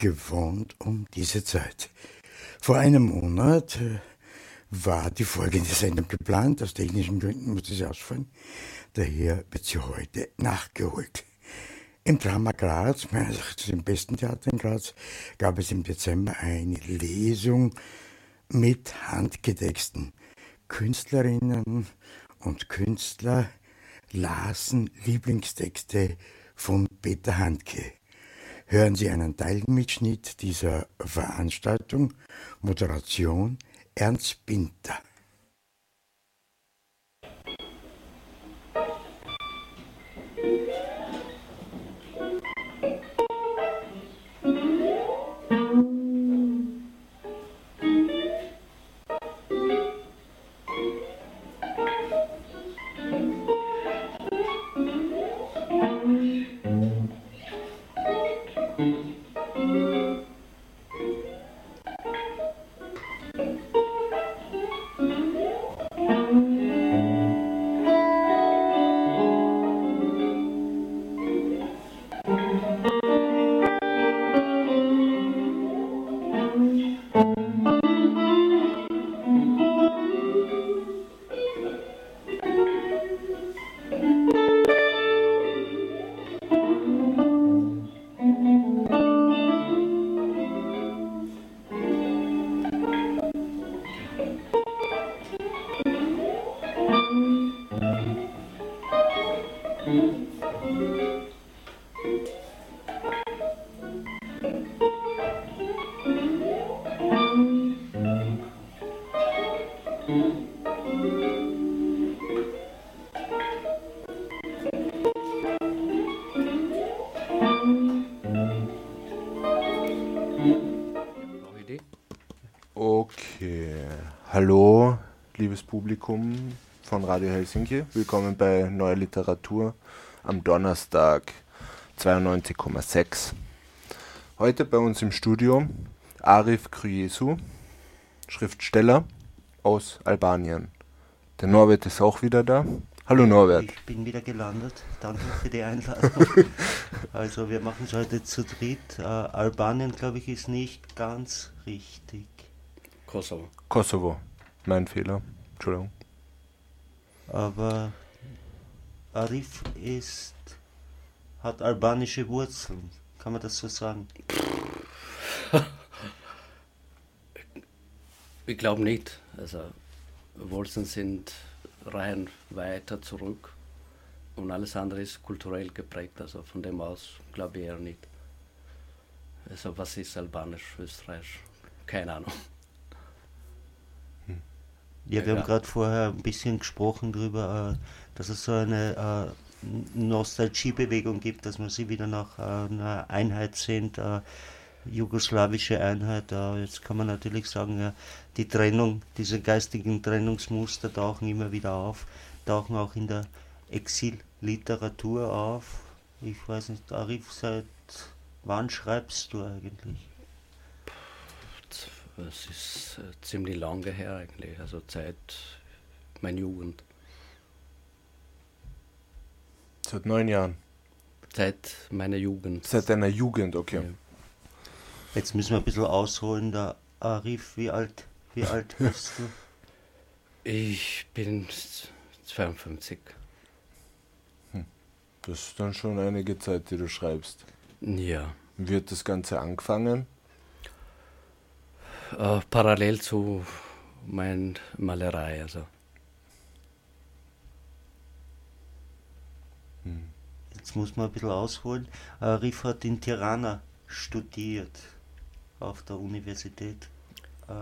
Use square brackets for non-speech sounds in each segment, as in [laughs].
gewohnt um diese Zeit. Vor einem Monat äh, war die folgende Sendung geplant. Aus technischen Gründen musste sie ausfallen. Daher wird sie heute nachgeholt. Im Drama Graz, dem besten Theater in Graz, gab es im Dezember eine Lesung mit handgetexten. Künstlerinnen und Künstler lasen Lieblingstexte von Peter Handke. Hören Sie einen Teilmitschnitt dieser Veranstaltung. Moderation Ernst Binter. Publikum von Radio Helsinki. Willkommen bei Neue Literatur am Donnerstag 92,6. Heute bei uns im Studio Arif Kryesu, Schriftsteller aus Albanien. Der Norbert ist auch wieder da. Hallo Norbert. Ich bin wieder gelandet. Danke für die Einladung. [laughs] also wir machen es heute zu dritt. Äh, Albanien, glaube ich, ist nicht ganz richtig. Kosovo. Kosovo. Mein Fehler. Entschuldigung. Aber Arif ist, hat albanische Wurzeln. Kann man das so sagen? [laughs] ich glaube nicht. Also Wurzeln sind reihen weiter zurück und alles andere ist kulturell geprägt. Also von dem aus glaube ich eher nicht. Also was ist albanisch, österreichisch? Keine Ahnung. Ja, wir ja. haben gerade vorher ein bisschen gesprochen darüber, äh, dass es so eine äh, Nostalgiebewegung gibt, dass man sie wieder nach äh, einer Einheit sehnt, jugoslawische Einheit. Jetzt kann man natürlich sagen, die Trennung, diese geistigen Trennungsmuster tauchen immer wieder auf, tauchen auch in der Exilliteratur auf. Ich weiß nicht, Arif, seit wann schreibst du eigentlich? Es ist äh, ziemlich lange her eigentlich, also Zeit meiner Jugend. Seit neun Jahren? Seit meiner Jugend. Seit deiner Jugend, okay. Ja. Jetzt müssen wir ein bisschen ausholen. Der Arif, wie alt, wie alt [laughs] bist du? Ich bin 52. Hm. Das ist dann schon einige Zeit, die du schreibst. Ja. Wie hat das Ganze angefangen? Äh, parallel zu meiner Malerei. Also. Hm. Jetzt muss man ein bisschen ausholen. Äh, Riff hat in Tirana studiert auf der Universität. Äh,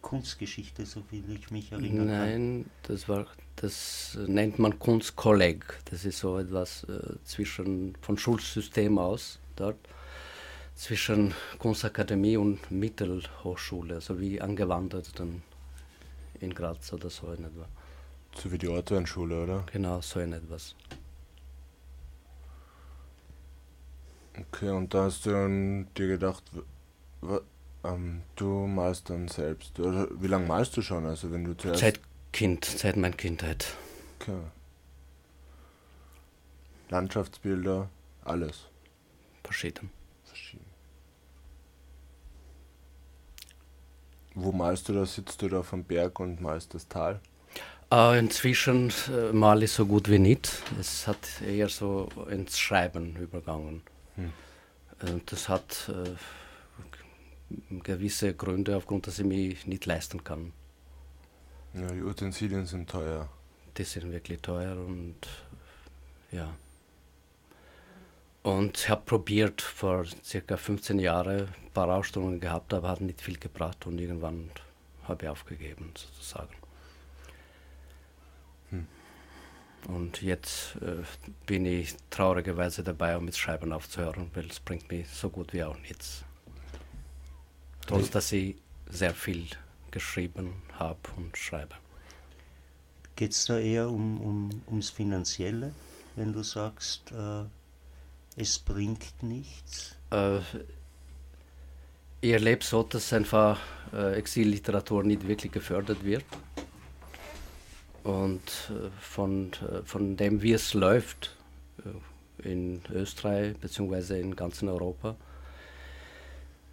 Kunstgeschichte, so viel ich mich erinnere. Nein, das war das nennt man Kunstkolleg. Das ist so etwas äh, zwischen von Schulsystem aus dort zwischen Kunstakademie und Mittelhochschule, also wie angewandert dann in Graz oder so in etwa. So wie die Ortweinschule, oder? Genau, so in etwas. Okay, und da hast du dir gedacht, ähm, du malst dann selbst. Oder wie lange malst du schon? Also wenn du zuerst. Seit Kind, seit meiner Kindheit. Okay. Landschaftsbilder, alles. Verschieden. Wo malst du da? Sitzt du da auf dem Berg und malst das Tal? Äh, inzwischen äh, male ich so gut wie nicht. Es hat eher so ins Schreiben übergangen. Hm. Äh, das hat äh, gewisse Gründe, aufgrund dass ich mich nicht leisten kann. Ja, die Utensilien sind teuer. Die sind wirklich teuer und ja. Und ich habe probiert vor circa 15 Jahren ein paar Ausstellungen gehabt, aber hat nicht viel gebracht und irgendwann habe ich aufgegeben sozusagen. Hm. Und jetzt äh, bin ich traurigerweise dabei, um mit Schreiben aufzuhören, weil es bringt mir so gut wie auch nichts. Trotz dass ich sehr viel geschrieben habe und schreibe. Geht es da eher um, um, ums Finanzielle, wenn du sagst, äh es bringt nichts? Äh, ich erlebe so, dass einfach äh, Exilliteratur nicht wirklich gefördert wird. Und äh, von, äh, von dem, wie es läuft äh, in Österreich bzw. in ganzen Europa,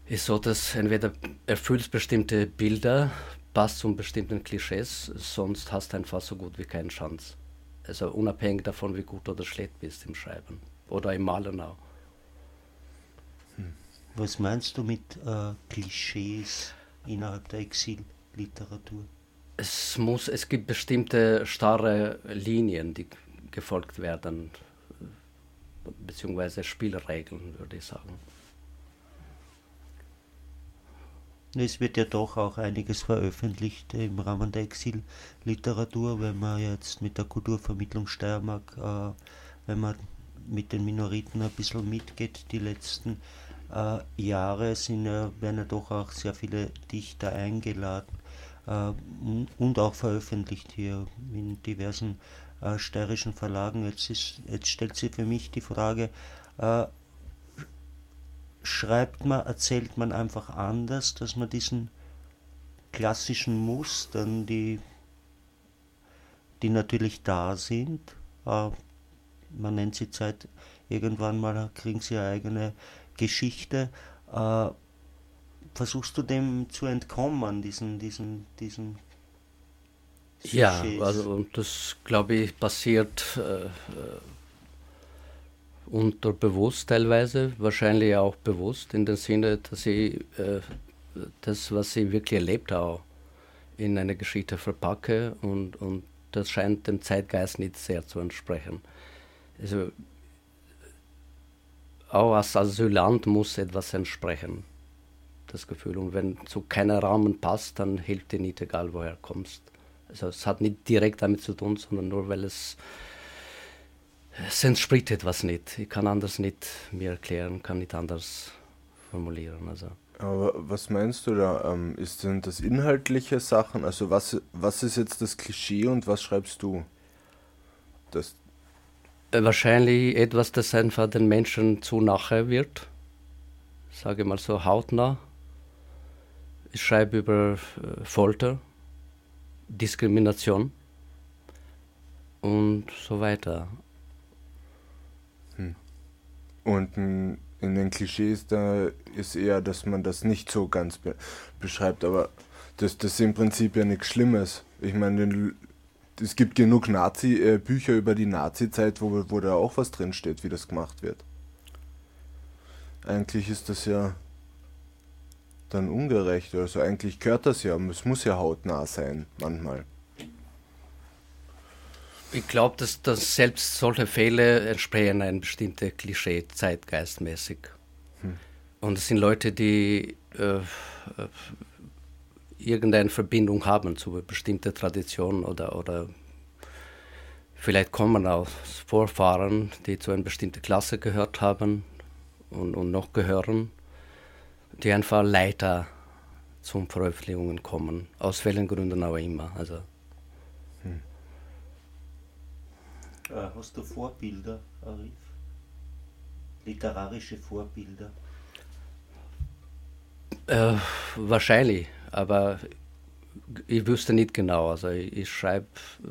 ist so, dass entweder erfüllt bestimmte Bilder, passt zu bestimmten Klischees, sonst hast du einfach so gut wie keine Chance. Also unabhängig davon, wie gut oder schlecht bist im Schreiben oder im Malenau. Hm. Was meinst du mit äh, Klischees innerhalb der Exilliteratur? Es, muss, es gibt bestimmte starre Linien, die gefolgt werden, beziehungsweise Spielregeln, würde ich sagen. Es wird ja doch auch einiges veröffentlicht im Rahmen der Exilliteratur, wenn man jetzt mit der Kulturvermittlung Steiermark, äh, wenn man mit den Minoriten ein bisschen mitgeht, die letzten äh, Jahre sind ja, werden ja doch auch sehr viele Dichter eingeladen äh, und auch veröffentlicht hier in diversen äh, steirischen Verlagen. Jetzt, ist, jetzt stellt sich für mich die Frage, äh, schreibt man, erzählt man einfach anders, dass man diesen klassischen Mustern, die, die natürlich da sind, äh, man nennt sie Zeit, irgendwann mal kriegen sie eine eigene Geschichte. Äh, versuchst du dem zu entkommen, diesen, diesen, diesen Ja, also das glaube ich passiert äh, äh, unterbewusst teilweise, wahrscheinlich auch bewusst, in dem Sinne, dass ich äh, das, was ich wirklich erlebt habe, in eine Geschichte verpacke und, und das scheint dem Zeitgeist nicht sehr zu entsprechen also auch als Asylant muss etwas entsprechen, das Gefühl. Und wenn zu keiner Rahmen passt, dann hilft dir nicht, egal woher kommst. Also es hat nicht direkt damit zu tun, sondern nur weil es, es entspricht etwas nicht. Ich kann anders nicht mir erklären, kann nicht anders formulieren. Also. Aber was meinst du da? Ähm, ist denn das inhaltliche Sachen? Also was, was ist jetzt das Klischee und was schreibst du? Das, wahrscheinlich etwas, das einfach den Menschen zu nahe wird. Sage mal so hautnah. Ich schreibe über äh, Folter, Diskrimination und so weiter. Hm. Und in den Klischees da ist eher, dass man das nicht so ganz be beschreibt, aber das, das ist im Prinzip ja nichts Schlimmes. Ich meine, es gibt genug Nazi-Bücher äh, über die Nazi-Zeit, wo, wo da auch was drinsteht, wie das gemacht wird. Eigentlich ist das ja dann ungerecht. Also eigentlich gehört das ja. Es muss ja hautnah sein, manchmal. Ich glaube, dass, dass selbst solche Fehler entsprechen einem bestimmten Klischee, zeitgeistmäßig. Hm. Und es sind Leute, die äh, äh irgendeine Verbindung haben zu bestimmter Tradition oder, oder vielleicht kommen aus Vorfahren, die zu einer bestimmten Klasse gehört haben und, und noch gehören, die einfach leider zum Veröffentlichungen kommen, aus welchen Gründen auch immer. Also. Hm. Äh, hast du Vorbilder, Arif? Literarische Vorbilder? Äh, wahrscheinlich aber ich wüsste nicht genau. Also ich, ich schreibe äh,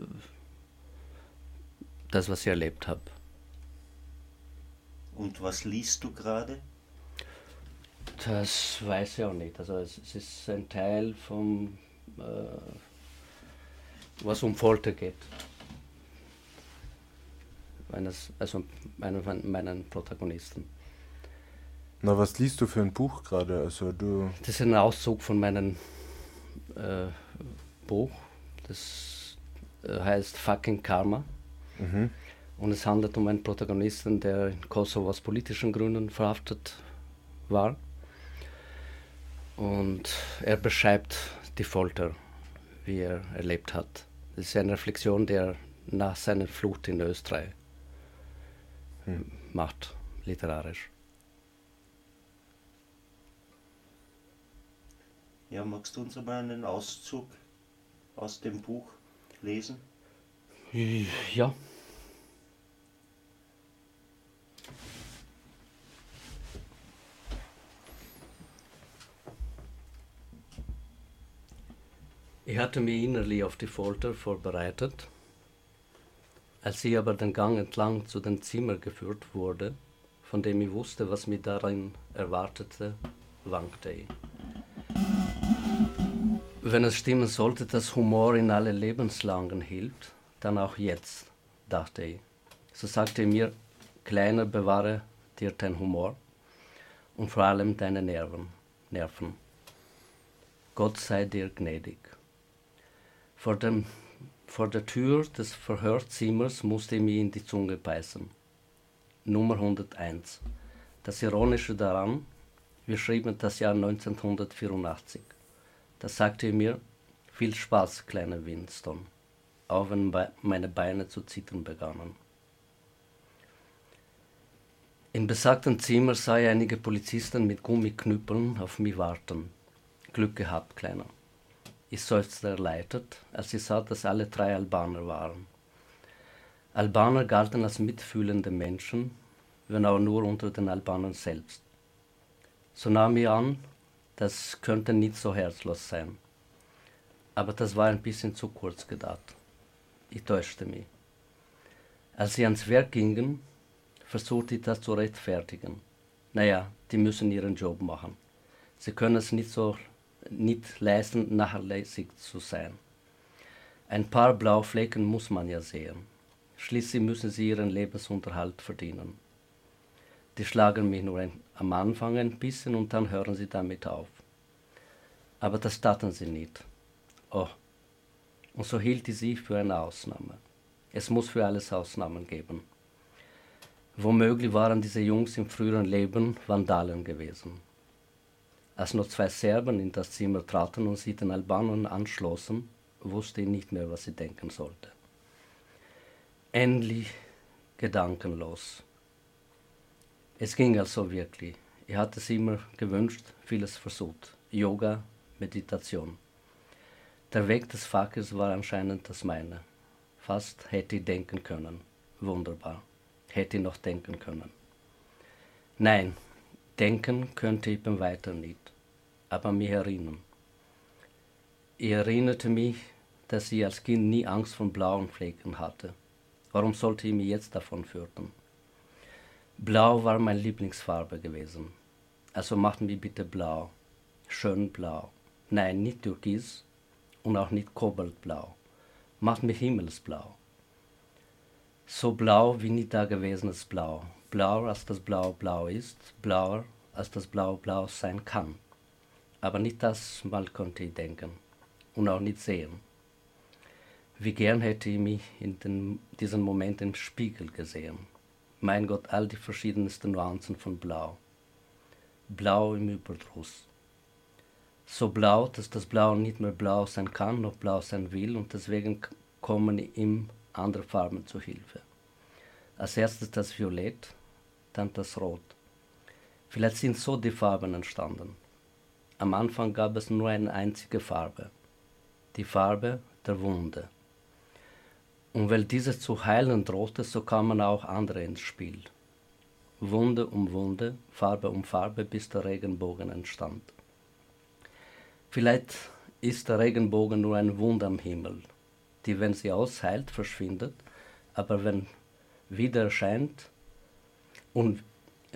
das, was ich erlebt habe. Und was liest du gerade? Das weiß ich auch nicht. Also es, es ist ein Teil vom, äh, was um Folter geht. Meines, also meinen, meinen Protagonisten. Na, was liest du für ein Buch gerade? Also du. Das ist ein Auszug von meinem äh, Buch. Das äh, heißt Fucking Karma. Mhm. Und es handelt um einen Protagonisten, der in Kosovo aus politischen Gründen verhaftet war. Und er beschreibt die Folter, wie er erlebt hat. Das ist eine Reflexion, die er nach seiner Flucht in Österreich hm. macht, literarisch. Ja, magst du uns einmal einen Auszug aus dem Buch lesen? Ja. Ich hatte mich innerlich auf die Folter vorbereitet. Als ich aber den Gang entlang zu dem Zimmer geführt wurde, von dem ich wusste, was mich darin erwartete, wankte ich. Wenn es stimmen sollte, dass Humor in alle Lebenslangen hilft, dann auch jetzt, dachte ich. So sagte er mir, Kleiner, bewahre dir dein Humor und vor allem deine Nerven. Nerven. Gott sei dir gnädig. Vor, dem, vor der Tür des Verhörzimmers musste ich mir in die Zunge beißen. Nummer 101. Das Ironische daran, wir schrieben das Jahr 1984. Da sagte er mir, viel Spaß, kleiner Winston, auch wenn meine Beine zu zittern begannen. Im besagten Zimmer sah ich einige Polizisten mit Gummiknüppeln auf mich warten. Glück gehabt, Kleiner. Ich seufzte erleichtert, als ich sah, dass alle drei Albaner waren. Albaner galten als mitfühlende Menschen, wenn auch nur unter den Albanern selbst. So nahm ich an, das könnte nicht so herzlos sein. Aber das war ein bisschen zu kurz gedacht. Ich täuschte mich. Als sie ans Werk gingen, versuchte ich das zu rechtfertigen. Naja, die müssen ihren Job machen. Sie können es nicht so nicht leisten, nachlässig zu sein. Ein paar blaue Flecken muss man ja sehen. Schließlich müssen sie ihren Lebensunterhalt verdienen. Die schlagen mich nur ein, am Anfang ein bisschen und dann hören sie damit auf. Aber das taten sie nicht. Oh. Und so hielt ich sie für eine Ausnahme. Es muss für alles Ausnahmen geben. Womöglich waren diese Jungs im früheren Leben Vandalen gewesen. Als nur zwei Serben in das Zimmer traten und sie den Albanern anschlossen, wusste ich nicht mehr, was ich denken sollte. Endlich gedankenlos. Es ging also wirklich. Ich hatte es immer gewünscht, vieles versucht. Yoga, Meditation. Der Weg des Fakers war anscheinend das meine. Fast hätte ich denken können. Wunderbar. Hätte ich noch denken können. Nein, denken könnte ich beim Weiter nicht aber mich erinnern. Ich erinnerte mich, dass ich als Kind nie Angst vor blauen Flecken hatte. Warum sollte ich mich jetzt davon fürchten? Blau war meine Lieblingsfarbe gewesen. Also macht mich bitte blau. Schön blau. Nein, nicht türkis und auch nicht kobaltblau. Macht mich himmelsblau. So blau wie nie dagewesenes Blau. Blauer als das Blau blau ist, blauer als das Blau blau sein kann. Aber nicht das mal konnte ich denken und auch nicht sehen. Wie gern hätte ich mich in den, diesem Moment im Spiegel gesehen. Mein Gott, all die verschiedensten Nuancen von Blau. Blau im Überdruss. So blau, dass das Blau nicht mehr blau sein kann, noch blau sein will und deswegen kommen ihm andere Farben zu Hilfe. Als erstes das Violett, dann das Rot. Vielleicht sind so die Farben entstanden. Am Anfang gab es nur eine einzige Farbe, die Farbe der Wunde. Und weil diese zu heilen drohte, so kamen auch andere ins Spiel. Wunde um Wunde, Farbe um Farbe, bis der Regenbogen entstand. Vielleicht ist der Regenbogen nur ein Wunde am Himmel, die, wenn sie ausheilt, verschwindet, aber wenn wieder erscheint und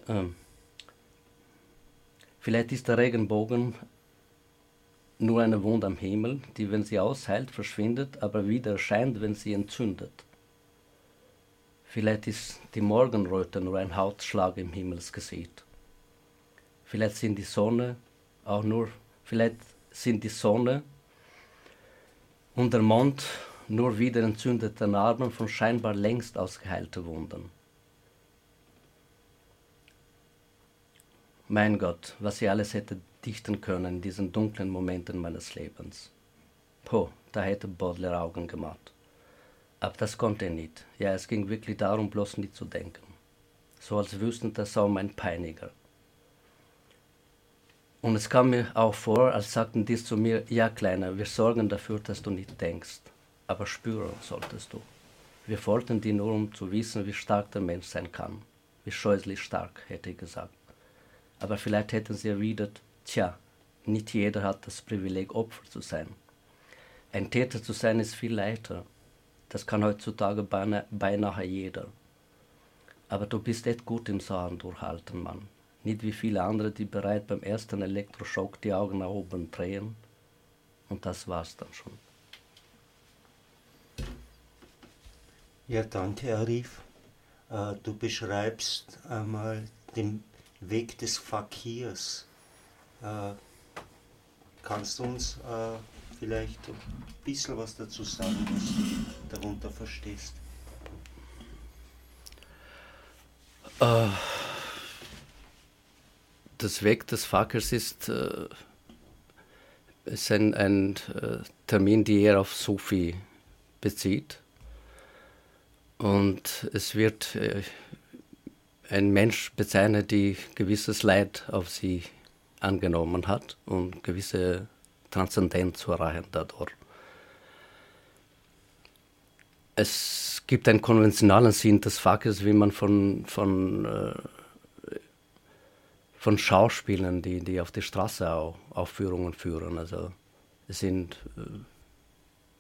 äh, Vielleicht ist der Regenbogen nur eine Wunde am Himmel, die, wenn sie ausheilt, verschwindet, aber wieder erscheint, wenn sie entzündet. Vielleicht ist die Morgenröte nur ein Hautschlag im Himmelsgesicht. Vielleicht sind die Sonne auch nur, vielleicht sind die Sonne und der Mond nur wieder entzündete Narben von scheinbar längst ausgeheilten Wunden. Mein Gott, was ich alles hätte dichten können in diesen dunklen Momenten meines Lebens. Po, da hätte Baudelaire Augen gemacht. Aber das konnte er nicht. Ja, es ging wirklich darum, bloß nicht zu denken. So als wüssten das auch mein Peiniger. Und es kam mir auch vor, als sagten dies zu mir, ja Kleiner, wir sorgen dafür, dass du nicht denkst, aber spüren solltest du. Wir wollten dir nur, um zu wissen, wie stark der Mensch sein kann. Wie scheußlich stark, hätte ich gesagt. Aber vielleicht hätten sie erwidert, tja, nicht jeder hat das Privileg, Opfer zu sein. Ein Täter zu sein ist viel leichter. Das kann heutzutage beinahe, jeder. Aber du bist echt gut im Saaren durchhalten, Mann. Nicht wie viele andere, die bereit beim ersten Elektroschock die Augen nach oben drehen. Und das war's dann schon. Ja, danke, Arif. Äh, du beschreibst einmal den Weg des Fakirs. Äh, kannst du uns äh, vielleicht ein bisschen was dazu sagen, was du darunter verstehst? Äh, das Weg des Fakirs ist, äh, ist ein, ein äh, Termin, der eher auf Sufi bezieht. Und es wird äh, ein Mensch bezeichnet, die gewisses Leid auf sie angenommen hat und gewisse Transzendenz zu erreichen dadurch. Es gibt einen konventionalen Sinn des Fakirs, wie man von, von, äh, von Schauspielern, die, die auf der Straße auch Aufführungen führen. Also es sind äh,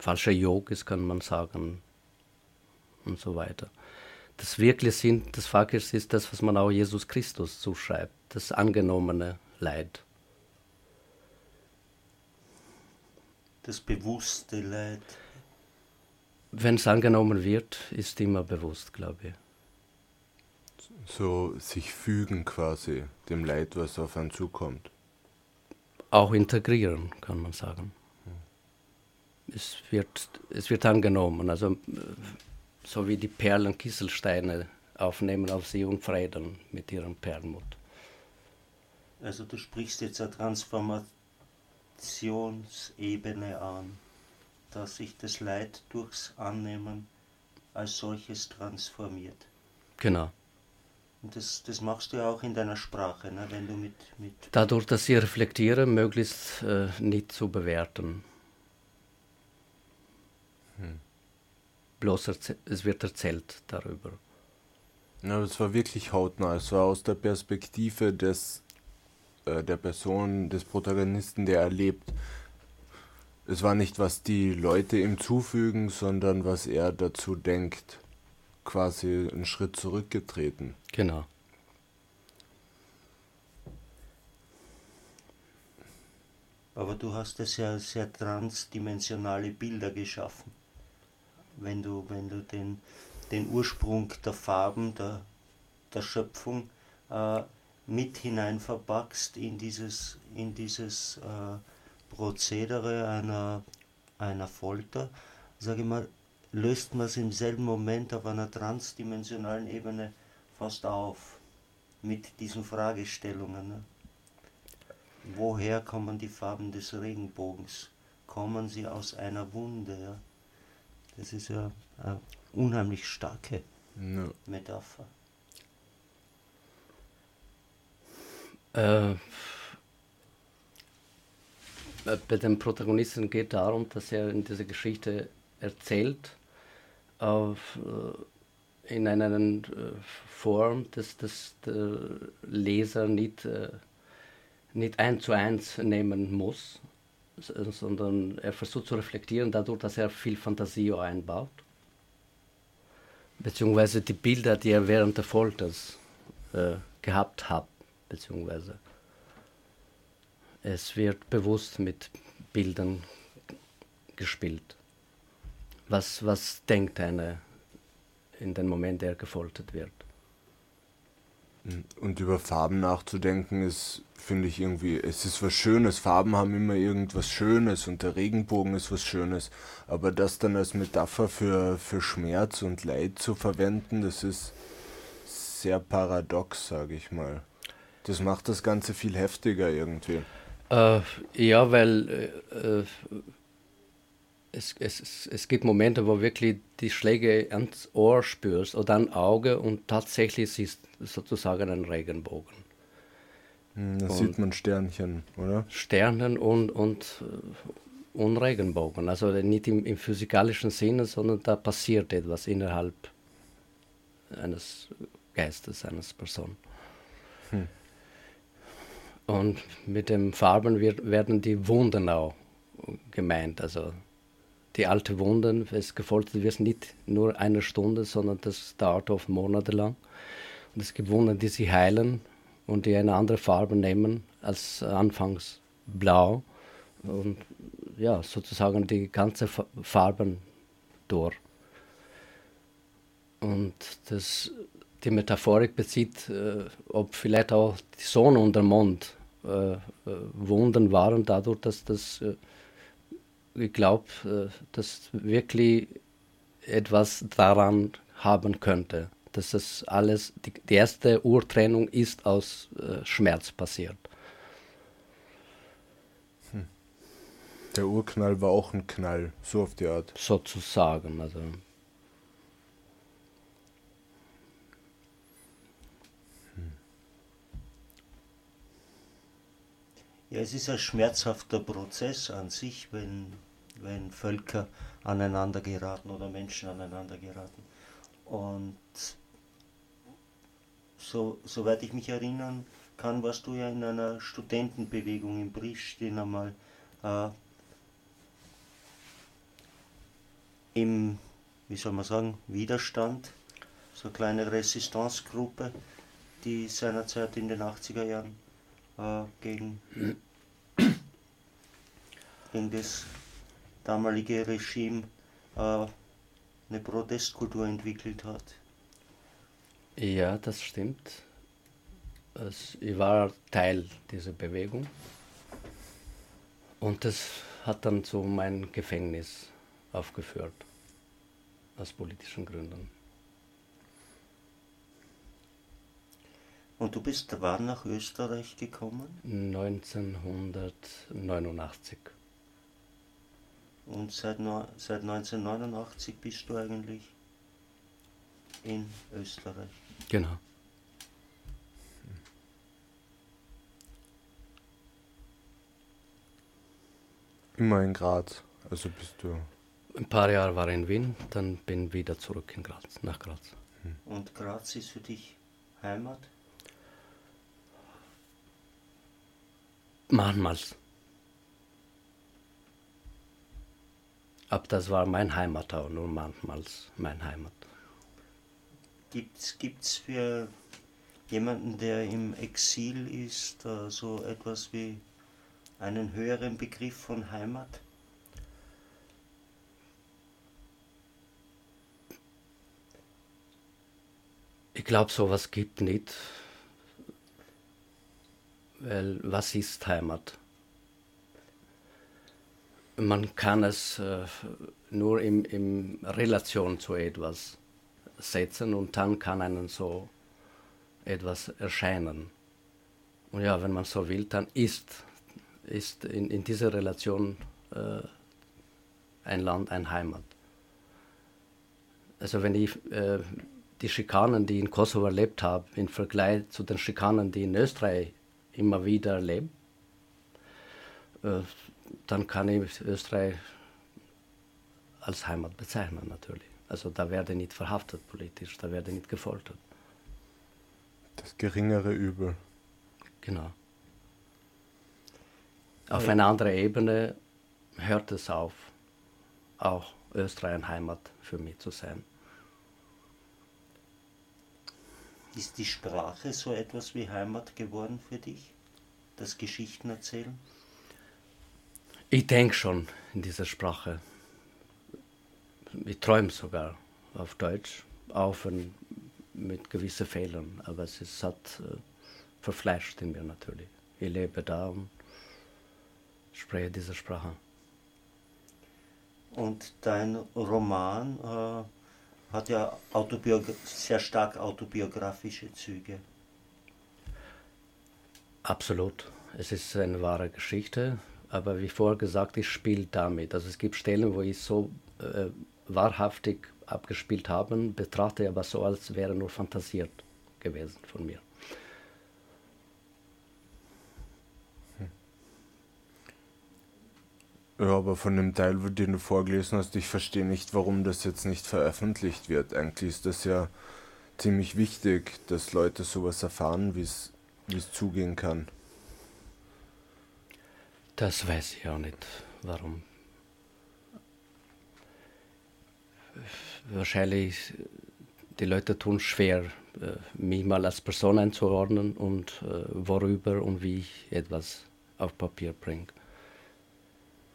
falsche Yogis, kann man sagen, und so weiter. Das wirkliche Sinn des Fakirs ist das, was man auch Jesus Christus zuschreibt, das angenommene Leid. Das bewusste Leid. Wenn es angenommen wird, ist immer bewusst, glaube ich. So sich fügen quasi dem Leid, was auf einen zukommt. Auch integrieren, kann man sagen. Es wird, es wird angenommen. Also so wie die Perlen Kieselsteine aufnehmen auf sie und freiden mit ihrem Perlmut. Also du sprichst jetzt eine Transformationsebene an, dass sich das Leid durchs Annehmen als solches transformiert. Genau. Und das, das machst du ja auch in deiner Sprache, ne? wenn du mit, mit... Dadurch, dass ich reflektiere, möglichst äh, nicht zu bewerten. Hm bloß es wird erzählt darüber. Ja, das war wirklich hautnah. Es war aus der Perspektive des, äh, der Person, des Protagonisten, der erlebt. Es war nicht, was die Leute ihm zufügen, sondern was er dazu denkt. Quasi einen Schritt zurückgetreten. Genau. Aber du hast ja sehr, sehr transdimensionale Bilder geschaffen wenn du, wenn du den, den Ursprung der Farben, der, der Schöpfung äh, mit hinein verpackst in dieses, in dieses äh, Prozedere einer, einer Folter, sage ich mal, löst man es im selben Moment auf einer transdimensionalen Ebene fast auf mit diesen Fragestellungen. Ne? Woher kommen die Farben des Regenbogens? Kommen sie aus einer Wunde? Ja? Das ist ja eine unheimlich starke no. Metapher. Äh, bei dem Protagonisten geht es darum, dass er in dieser Geschichte erzählt, auf, äh, in einer äh, Form, dass, dass der Leser nicht, äh, nicht eins zu eins nehmen muss, sondern er versucht zu reflektieren dadurch, dass er viel Fantasie einbaut. Beziehungsweise die Bilder, die er während der Folters äh, gehabt hat, beziehungsweise. Es wird bewusst mit Bildern gespielt. Was, was denkt einer in dem Moment, der gefoltert wird? Und über Farben nachzudenken ist, finde ich irgendwie, es ist was Schönes. Farben haben immer irgendwas Schönes und der Regenbogen ist was Schönes. Aber das dann als Metapher für, für Schmerz und Leid zu verwenden, das ist sehr paradox, sage ich mal. Das macht das Ganze viel heftiger irgendwie. Äh, ja, weil äh, äh es, es, es gibt Momente, wo wirklich die Schläge ans Ohr spürst oder ein Auge und tatsächlich siehst sozusagen einen Regenbogen. Hm, da sieht man Sternchen, oder? Sternen und, und, äh, und Regenbogen. Also nicht im, im physikalischen Sinne, sondern da passiert etwas innerhalb eines Geistes, eines Person. Hm. Und mit den Farben wird, werden die Wunden auch gemeint. Also die alte Wunden, es gefoltert wird nicht nur eine Stunde, sondern das dauert oft monatelang. Und es gibt Wunden, die sie heilen und die eine andere Farbe nehmen als anfangs blau. Und ja, sozusagen die ganze Farben durch. Und das, die Metaphorik bezieht, äh, ob vielleicht auch die Sonne und der Mond äh, äh Wunden waren, dadurch, dass das äh, ich glaube, äh, dass wirklich etwas daran haben könnte, dass das alles, die, die erste Urtrennung ist aus äh, Schmerz passiert. Hm. Der Urknall war auch ein Knall, so auf die Art. Sozusagen, also. Ja, es ist ein schmerzhafter Prozess an sich, wenn, wenn Völker aneinander geraten oder Menschen aneinander geraten. Und so, soweit ich mich erinnern kann, warst du ja in einer Studentenbewegung in Pristina mal äh, im, wie soll man sagen, Widerstand, so eine kleine Resistance-Gruppe, die seinerzeit in den 80er Jahren äh, gegen, gegen das damalige Regime äh, eine Protestkultur entwickelt hat. Ja, das stimmt. Ich war Teil dieser Bewegung und das hat dann zu meinem Gefängnis aufgeführt, aus politischen Gründen. Und du bist wann nach Österreich gekommen? 1989. Und seit, seit 1989 bist du eigentlich in Österreich? Genau. Immer in Graz, also bist du. Ein paar Jahre war ich in Wien, dann bin ich wieder zurück in Graz, nach Graz. Und Graz ist für dich Heimat? Manchmals. Aber das war mein Heimatort, nur manchmals mein Heimat. Gibt es für jemanden, der im Exil ist, uh, so etwas wie einen höheren Begriff von Heimat? Ich glaube, sowas gibt nicht. Weil was ist Heimat? Man kann es äh, nur in, in Relation zu etwas setzen und dann kann einem so etwas erscheinen. Und ja, wenn man so will, dann ist, ist in, in dieser Relation äh, ein Land ein Heimat. Also wenn ich äh, die Schikanen, die in Kosovo erlebt habe, im Vergleich zu den Schikanen, die in Österreich immer wieder erlebe, äh, dann kann ich Österreich als Heimat bezeichnen natürlich. Also da werde ich nicht verhaftet politisch, da werde ich nicht gefoltert. Das geringere Übel. Genau. Auf einer anderen Ebene hört es auf, auch Österreich eine Heimat für mich zu sein. Ist die Sprache so etwas wie Heimat geworden für dich? das Geschichten erzählen? Ich denke schon in dieser Sprache. Ich träume sogar auf Deutsch, auch wenn mit gewissen Fehlern. Aber es ist, hat äh, verflasht in mir natürlich. Ich lebe da und spreche diese Sprache. Und dein Roman äh, hat ja sehr stark autobiografische Züge. Absolut. Es ist eine wahre Geschichte, aber wie vorher gesagt, ich spiele damit. Also es gibt Stellen, wo ich so äh, wahrhaftig abgespielt habe, betrachte aber so, als wäre nur fantasiert gewesen von mir. Ja, aber von dem Teil, den du vorgelesen hast, ich verstehe nicht, warum das jetzt nicht veröffentlicht wird. Eigentlich ist das ja ziemlich wichtig, dass Leute sowas erfahren, wie es zugehen kann. Das weiß ich auch nicht, warum. Wahrscheinlich, die Leute tun schwer, äh, mich mal als Person einzuordnen und äh, worüber und wie ich etwas auf Papier bringe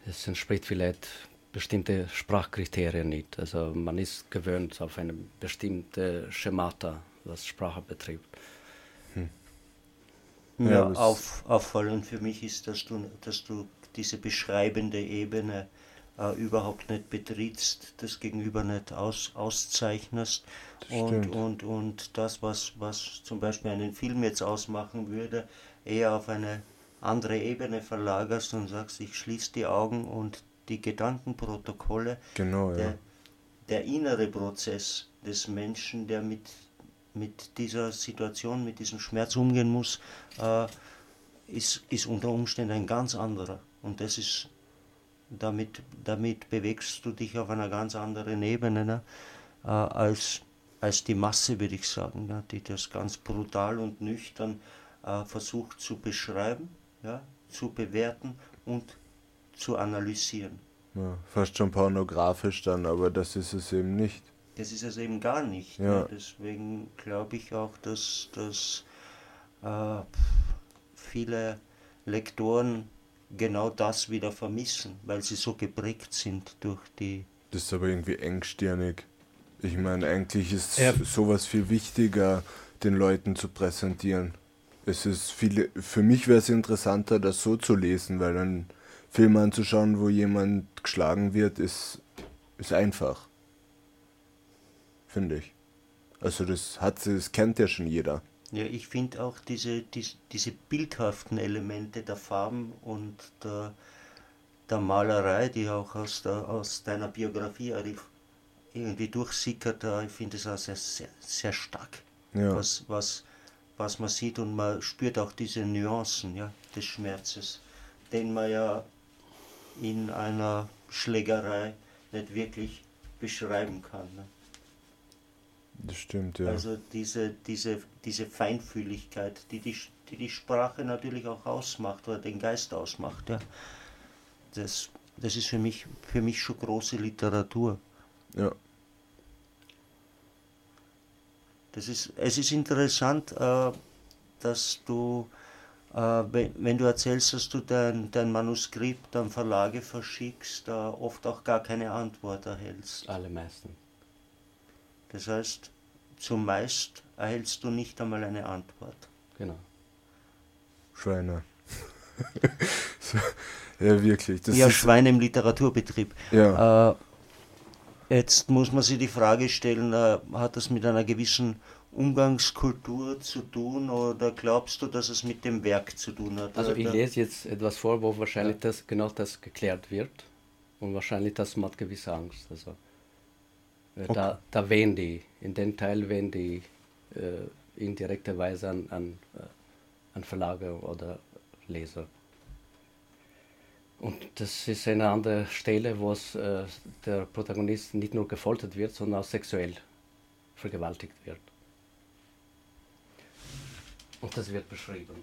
es entspricht vielleicht bestimmte Sprachkriterien nicht. Also man ist gewöhnt auf eine bestimmte Schemata, was Sprache betrifft. Hm. Ja, ja auf, auffallend für mich ist, dass du, dass du diese beschreibende Ebene äh, überhaupt nicht betrittst, das Gegenüber nicht aus, auszeichnest. Und, und, und das, was, was zum Beispiel einen Film jetzt ausmachen würde, eher auf eine andere Ebene verlagerst und sagst, ich schließe die Augen und die Gedankenprotokolle, genau, der, ja. der innere Prozess des Menschen, der mit, mit dieser Situation, mit diesem Schmerz umgehen muss, äh, ist, ist unter Umständen ein ganz anderer. Und das ist, damit, damit bewegst du dich auf einer ganz anderen Ebene ne? äh, als, als die Masse, würde ich sagen, ne? die das ganz brutal und nüchtern äh, versucht zu beschreiben ja, zu bewerten und zu analysieren. Ja, fast schon pornografisch dann, aber das ist es eben nicht. Das ist es eben gar nicht. Ja. Ne? Deswegen glaube ich auch, dass, dass äh, viele Lektoren genau das wieder vermissen, weil sie so geprägt sind durch die. Das ist aber irgendwie engstirnig. Ich meine, eigentlich ist ja. sowas viel wichtiger, den Leuten zu präsentieren es ist viele, für mich wäre es interessanter, das so zu lesen, weil ein Film anzuschauen, wo jemand geschlagen wird, ist, ist einfach. Finde ich. Also das hat das kennt ja schon jeder. Ja, ich finde auch diese, diese, diese bildhaften Elemente der Farben und der, der Malerei, die auch aus, der, aus deiner Biografie irgendwie durchsickert, ich finde es auch sehr, sehr, sehr stark. Ja. Was, was was man sieht und man spürt auch diese Nuancen ja, des Schmerzes, den man ja in einer Schlägerei nicht wirklich beschreiben kann. Ne? Das stimmt, ja. Also diese, diese, diese Feinfühligkeit, die die, die die Sprache natürlich auch ausmacht oder den Geist ausmacht, ja. Das, das ist für mich, für mich schon große Literatur. Ja. Das ist, es ist interessant, äh, dass du, äh, wenn, wenn, du erzählst, dass du dein, dein Manuskript an Verlage verschickst, äh, oft auch gar keine Antwort erhältst. Alle meisten. Das heißt, zumeist erhältst du nicht einmal eine Antwort. Genau. Schweine. [laughs] ja, wirklich. Das ja, Schweine im Literaturbetrieb. Ja. Jetzt muss man sich die Frage stellen, äh, hat das mit einer gewissen Umgangskultur zu tun oder glaubst du, dass es mit dem Werk zu tun hat? Also ich lese jetzt etwas vor, wo wahrscheinlich ja. das, genau das geklärt wird und wahrscheinlich das macht gewisse Angst. Also, äh, okay. da, da wehen die, in dem Teil wehen die äh, in direkter Weise an, an, äh, an Verlage oder Leser. Und das ist eine andere Stelle, wo es, äh, der Protagonist nicht nur gefoltert wird, sondern auch sexuell vergewaltigt wird. Und das wird beschrieben.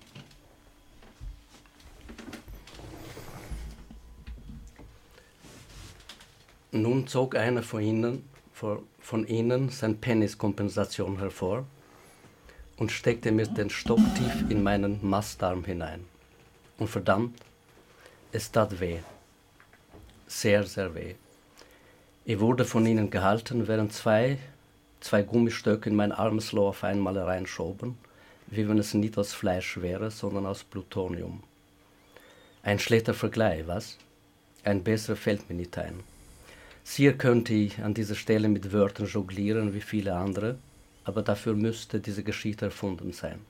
Nun zog einer von ihnen, von ihnen sein Peniskompensation hervor und steckte mir den Stock tief in meinen Mastarm hinein. Und verdammt, es tat weh. Sehr, sehr weh. Ich wurde von ihnen gehalten, während zwei, zwei Gummistöcke in mein Armsloh auf einmal reinschoben, wie wenn es nicht aus Fleisch wäre, sondern aus Plutonium. Ein schlechter Vergleich, was? Ein besserer fällt mir nicht ein. Sicher könnte ich an dieser Stelle mit Wörtern jonglieren wie viele andere, aber dafür müsste diese Geschichte erfunden sein.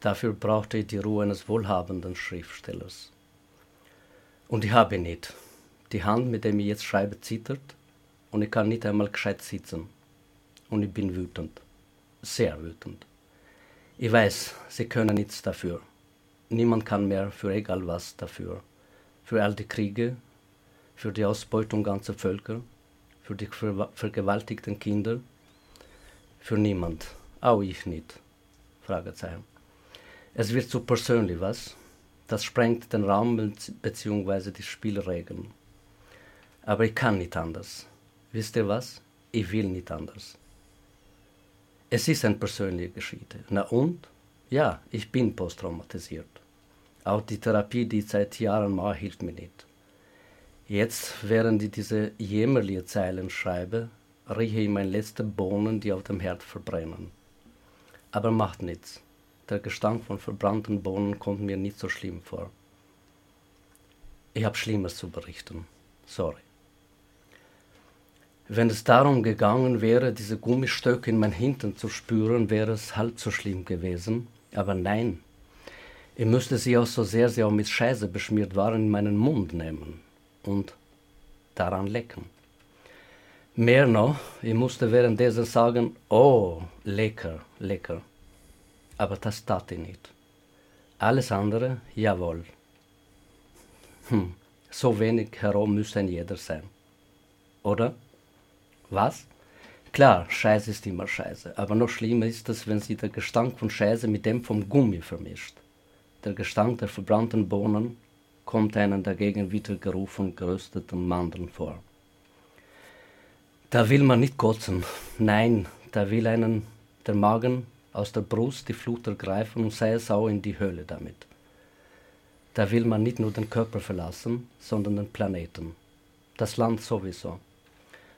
Dafür brauchte ich die Ruhe eines wohlhabenden Schriftstellers. Und ich habe nicht. Die Hand, mit der ich jetzt schreibe, zittert und ich kann nicht einmal gescheit sitzen. Und ich bin wütend. Sehr wütend. Ich weiß, sie können nichts dafür. Niemand kann mehr für egal was dafür. Für all die Kriege, für die Ausbeutung ganzer Völker, für die vergewaltigten Kinder, für niemand. Auch ich nicht. Fragezeichen. Es wird zu persönlich, was? Das sprengt den Raum bzw. die Spielregeln. Aber ich kann nicht anders. Wisst ihr was? Ich will nicht anders. Es ist eine persönliche Geschichte. Na und? Ja, ich bin posttraumatisiert. Auch die Therapie, die ich seit Jahren mache, hilft mir nicht. Jetzt, während ich diese jämmerliche Zeilen schreibe, rieche ich meine letzten Bohnen, die auf dem Herd verbrennen. Aber macht nichts. Der Gestank von verbrannten Bohnen kommt mir nicht so schlimm vor. Ich habe Schlimmes zu berichten. Sorry. Wenn es darum gegangen wäre, diese Gummistöcke in mein Hintern zu spüren, wäre es halb so schlimm gewesen. Aber nein, ich müsste sie auch so sehr auch mit Scheiße beschmiert waren in meinen Mund nehmen und daran lecken. Mehr noch, ich musste währenddessen sagen, oh, lecker, lecker. Aber das tat ich nicht. Alles andere, jawohl. Hm, so wenig herum müsste ein jeder sein. Oder? Was? Klar, Scheiße ist immer Scheiße, aber noch schlimmer ist es, wenn sie der Gestank von Scheiße mit dem vom Gummi vermischt. Der Gestank der verbrannten Bohnen kommt einem dagegen wieder Geruch von gerösteten Mandeln vor. Da will man nicht kotzen. Nein, da will einen der Magen aus der Brust die Flut ergreifen und sei es auch in die Höhle damit. Da will man nicht nur den Körper verlassen, sondern den Planeten. Das Land sowieso.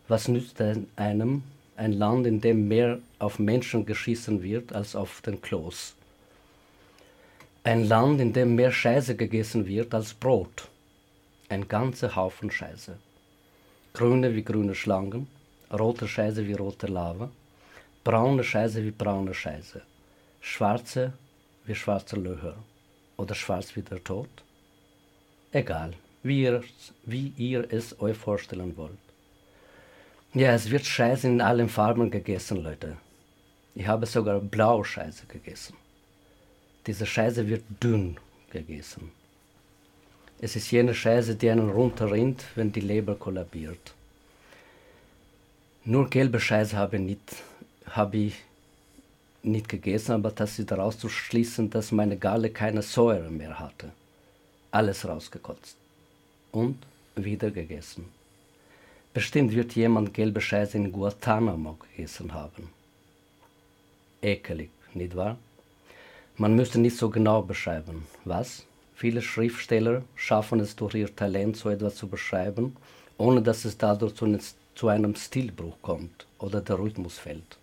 Was nützt einem ein Land, in dem mehr auf Menschen geschissen wird als auf den Klos? Ein Land, in dem mehr Scheiße gegessen wird als Brot. Ein ganzer Haufen Scheiße. Grüne wie grüne Schlangen, rote Scheiße wie rote Lava, braune Scheiße wie braune Scheiße, schwarze wie schwarze Löcher oder schwarz wie der Tod? Egal, wie ihr, wie ihr es euch vorstellen wollt. Ja, es wird Scheiße in allen Farben gegessen, Leute. Ich habe sogar blaue Scheiße gegessen. Diese Scheiße wird dünn gegessen. Es ist jene Scheiße, die einen runterrinnt, wenn die Leber kollabiert. Nur gelbe Scheiße habe, nicht, habe ich nicht gegessen, aber das ist daraus zu schließen, dass meine Galle keine Säure mehr hatte. Alles rausgekotzt. Und wieder gegessen. Bestimmt wird jemand gelbe Scheiße in Guantanamo gegessen haben. Ekelig, nicht wahr? Man müsste nicht so genau beschreiben. Was? Viele Schriftsteller schaffen es durch ihr Talent, so etwas zu beschreiben, ohne dass es dadurch zu zu einem Stilbruch kommt oder der Rhythmus fällt.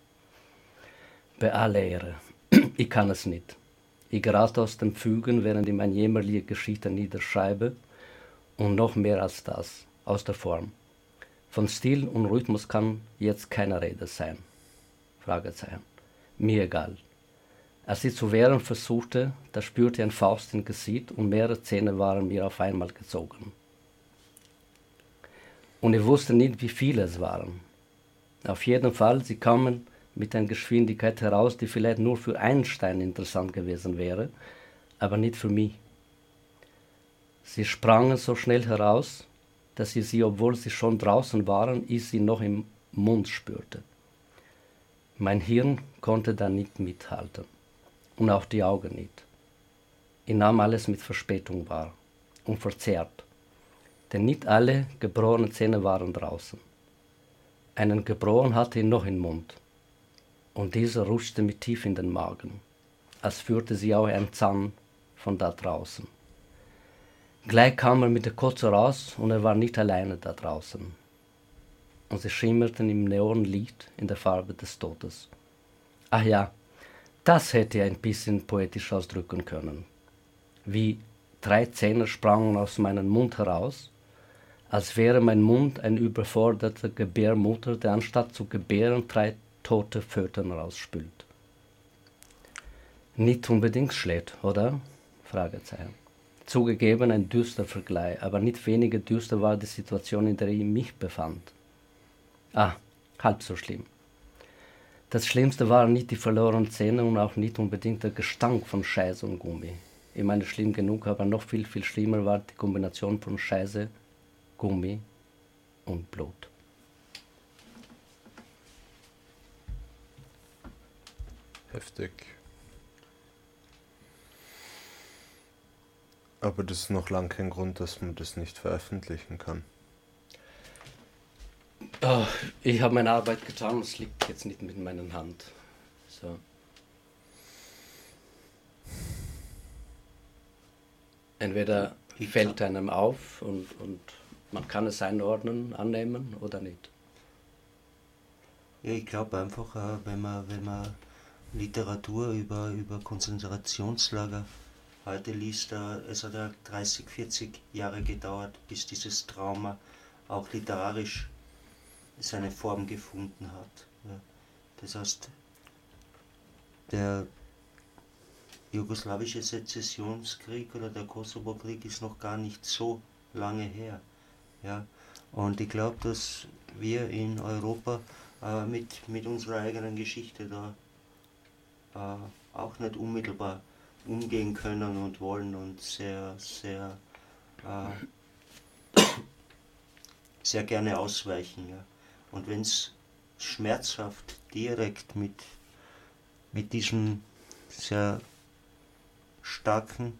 Bei aller Ehre, ich kann es nicht. Ich gerate aus dem Fügen, während ich meine jämmerliche Geschichte niederschreibe und noch mehr als das, aus der Form. Von Stil und Rhythmus kann jetzt keine Rede sein. Fragezeichen. Mir egal. Als ich zu wehren versuchte, da spürte ich ein Faust im Gesicht und mehrere Zähne waren mir auf einmal gezogen und ich wusste nicht, wie viele es waren. Auf jeden Fall, sie kamen mit einer Geschwindigkeit heraus, die vielleicht nur für Einstein interessant gewesen wäre, aber nicht für mich. Sie sprangen so schnell heraus, dass ich sie, obwohl sie schon draußen waren, ich sie noch im Mund spürte. Mein Hirn konnte da nicht mithalten und auch die Augen nicht. Ich nahm alles mit Verspätung wahr und verzerrt denn nicht alle gebrochenen Zähne waren draußen. Einen gebrochen hatte ihn noch im Mund, und dieser rutschte mir tief in den Magen, als führte sie auch ein Zahn von da draußen. Gleich kam er mit der Kotze raus und er war nicht alleine da draußen. Und sie schimmerten im Neonlicht in der Farbe des Todes. Ach ja, das hätte er ein bisschen poetisch ausdrücken können. Wie drei Zähne sprangen aus meinem Mund heraus, als wäre mein Mund ein überforderter Gebärmutter, der anstatt zu gebären drei tote Föten rausspült. Nicht unbedingt schlecht, oder? Fragezeichen. Zugegeben ein düster Vergleich, aber nicht weniger düster war die Situation, in der ich mich befand. Ah, halb so schlimm. Das Schlimmste waren nicht die verlorenen Zähne und auch nicht unbedingt der Gestank von Scheiße und Gummi. Ich meine, schlimm genug, aber noch viel, viel schlimmer war die Kombination von Scheiße, Gummi und Blut. Heftig. Aber das ist noch lange kein Grund, dass man das nicht veröffentlichen kann. Oh, ich habe meine Arbeit getan, es liegt jetzt nicht mit meiner Hand. So. Entweder fällt einem auf und, und man kann es einordnen, annehmen oder nicht. Ja, ich glaube einfach, äh, wenn man, wenn man Literatur über, über Konzentrationslager heute liest, äh, es hat ja 30, 40 Jahre gedauert, bis dieses Trauma auch literarisch seine Form gefunden hat. Das heißt, der jugoslawische Sezessionskrieg oder der Kosovo-Krieg ist noch gar nicht so lange her. Ja? Und ich glaube, dass wir in Europa äh, mit, mit unserer eigenen Geschichte da äh, auch nicht unmittelbar umgehen können und wollen und sehr, sehr, äh, [coughs] sehr gerne ausweichen. Ja. Und wenn es schmerzhaft direkt mit, mit diesen sehr starken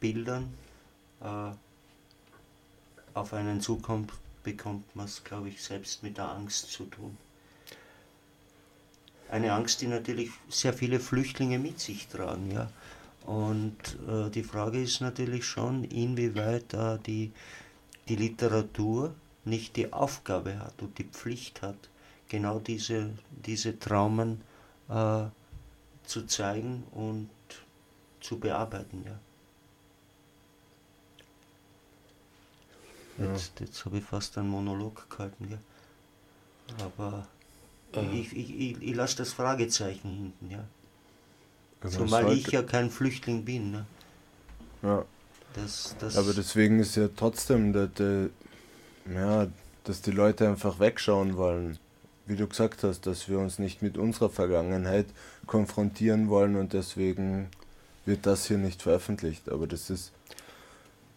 Bildern äh, auf einen zukommt, bekommt man es, glaube ich, selbst mit der Angst zu tun. Eine Angst, die natürlich sehr viele Flüchtlinge mit sich tragen, ja. Und äh, die Frage ist natürlich schon, inwieweit äh, die, die Literatur nicht die Aufgabe hat und die Pflicht hat, genau diese, diese Traumen äh, zu zeigen und zu bearbeiten. Ja. Jetzt, jetzt habe ich fast einen Monolog gehalten, gell? aber. Ich, ich, ich, ich lasse das Fragezeichen hinten. Ja. Also Zumal ich ja kein Flüchtling bin. Ne? Ja. Das, das aber deswegen ist ja trotzdem, der, ja, dass die Leute einfach wegschauen wollen. Wie du gesagt hast, dass wir uns nicht mit unserer Vergangenheit konfrontieren wollen und deswegen wird das hier nicht veröffentlicht. Aber das ist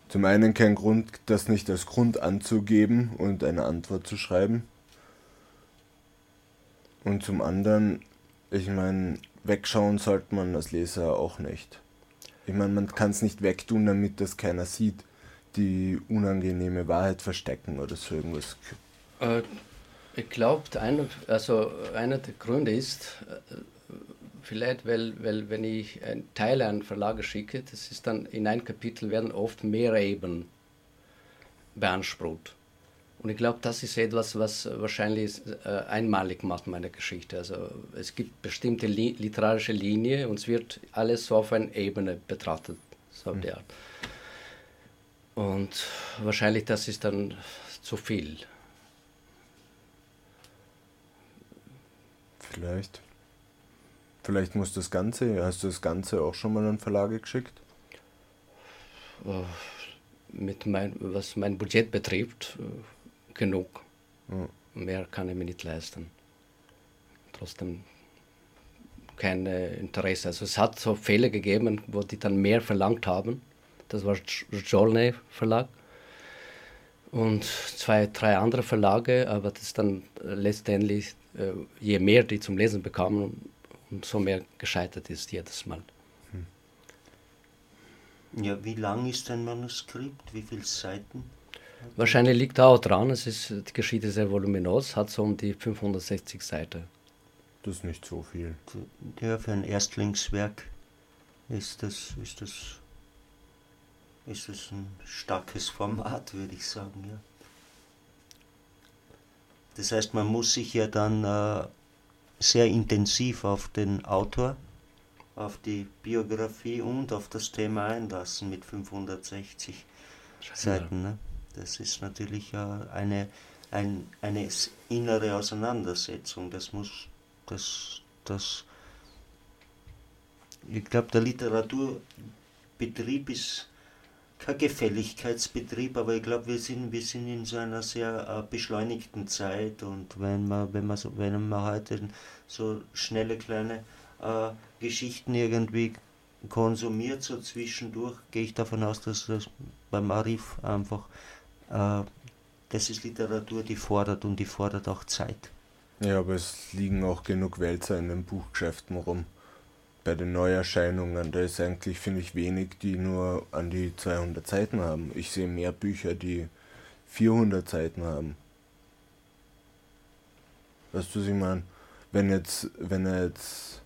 zum einen kein Grund, das nicht als Grund anzugeben und eine Antwort zu schreiben. Und zum anderen, ich meine, wegschauen sollte man als Leser auch nicht. Ich meine, man kann es nicht wegtun, damit das keiner sieht, die unangenehme Wahrheit verstecken oder so irgendwas. Äh, ich glaube, einer, also einer der Gründe ist, äh, vielleicht, weil, weil wenn ich einen Teil an Verlage schicke, das ist dann in ein Kapitel werden oft mehr Eben beansprucht. Und ich glaube, das ist etwas, was wahrscheinlich äh, einmalig macht meine Geschichte. Also es gibt bestimmte li literarische Linie und es wird alles so auf einer Ebene betrachtet, so mhm. der Art. Und wahrscheinlich das ist dann zu viel. Vielleicht. Vielleicht muss das Ganze, hast du das Ganze auch schon mal an Verlage geschickt? Äh, mit mein, was mein Budget betrifft, äh, genug. Ja. Mehr kann ich mir nicht leisten. Trotzdem kein Interesse. Also es hat so Fälle gegeben, wo die dann mehr verlangt haben. Das war Jolney Verlag und zwei, drei andere Verlage, aber das dann letztendlich, äh, je mehr die zum Lesen bekamen, und so mehr gescheitert ist jedes Mal. Hm. Ja, wie lang ist ein Manuskript? Wie viele Seiten? Wahrscheinlich liegt auch dran, es ist, die Geschichte ist sehr voluminös, hat so um die 560 Seiten. Das ist nicht so viel. Ja, für ein Erstlingswerk ist das, ist das ist es ein starkes Format, würde ich sagen. Ja. Das heißt, man muss sich ja dann äh, sehr intensiv auf den Autor, auf die Biografie und auf das Thema einlassen mit 560 Seiten. Ne? Das ist natürlich äh, eine, ein, eine innere Auseinandersetzung. Das muss, das, das, ich glaube, der Literaturbetrieb ist kein Gefälligkeitsbetrieb, aber ich glaube, wir sind, wir sind in so einer sehr äh, beschleunigten Zeit und wenn man, wenn man, so, wenn man heute so schnelle kleine äh, Geschichten irgendwie konsumiert, so zwischendurch, gehe ich davon aus, dass das beim Arif einfach, das ist Literatur, die fordert und die fordert auch Zeit. Ja, aber es liegen auch genug Wälzer in den Buchgeschäften rum bei den Neuerscheinungen, da ist eigentlich, finde ich, wenig, die nur an die 200 Seiten haben. Ich sehe mehr Bücher, die 400 Seiten haben. Weißt du, was ich meine? Wenn jetzt, wenn jetzt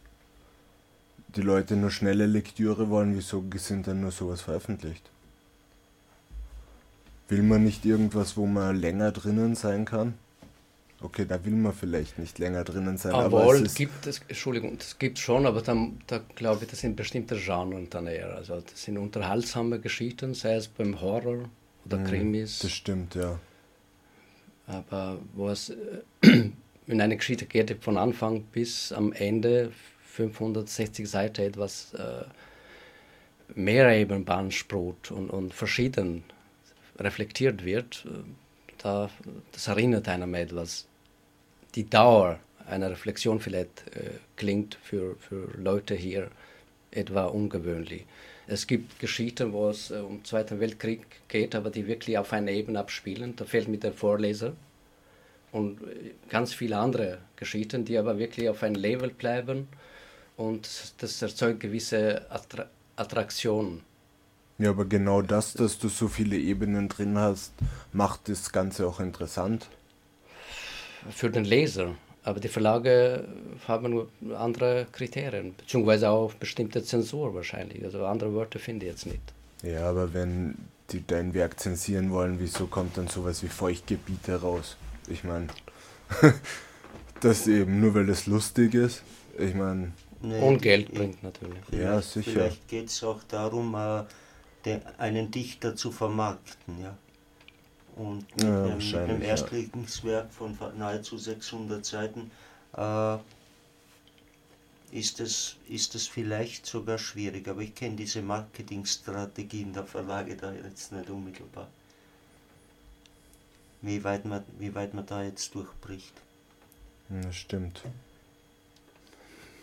die Leute nur schnelle Lektüre wollen, wieso sind dann nur sowas veröffentlicht? Will man nicht irgendwas, wo man länger drinnen sein kann? Okay, da will man vielleicht nicht länger drinnen sein. Aber, aber es gibt es, Entschuldigung, das gibt es schon, aber dann, da glaube ich, das sind bestimmte Genres dann eher. Also das sind unterhaltsame Geschichten, sei es beim Horror oder mhm, Krimis. Das stimmt, ja. Aber was äh, [clears throat] in einer Geschichte geht von Anfang bis am Ende 560 Seiten etwas äh, mehr eben beansprucht und, und verschieden reflektiert wird, äh, da, das erinnert einem etwas die Dauer einer Reflexion vielleicht äh, klingt für, für Leute hier etwa ungewöhnlich. Es gibt Geschichten, wo es äh, um den Zweiten Weltkrieg geht, aber die wirklich auf einer Ebene abspielen. Da fehlt mir der Vorleser. Und äh, ganz viele andere Geschichten, die aber wirklich auf einem Level bleiben. Und das erzeugt gewisse Attra Attraktionen. Ja, aber genau das, dass du so viele Ebenen drin hast, macht das Ganze auch interessant für den Leser. Aber die Verlage haben nur andere Kriterien, beziehungsweise auch bestimmte Zensur wahrscheinlich. Also andere Wörter finde ich jetzt nicht. Ja, aber wenn die dein Werk zensieren wollen, wieso kommt dann sowas wie Feuchtgebiete raus? Ich meine, [laughs] das eben nur weil das lustig ist. Ich meine. Nee, und Geld ich, bringt natürlich. Ja, sicher. Vielleicht geht es auch darum, äh, den, einen Dichter zu vermarkten, ja. Und mit, ja, einem, mit einem Erstlingswerk von nahezu 600 Seiten äh, ist, es, ist es vielleicht sogar schwierig. Aber ich kenne diese Marketingstrategien der Verlage da jetzt nicht unmittelbar. Wie weit man, wie weit man da jetzt durchbricht. Das stimmt.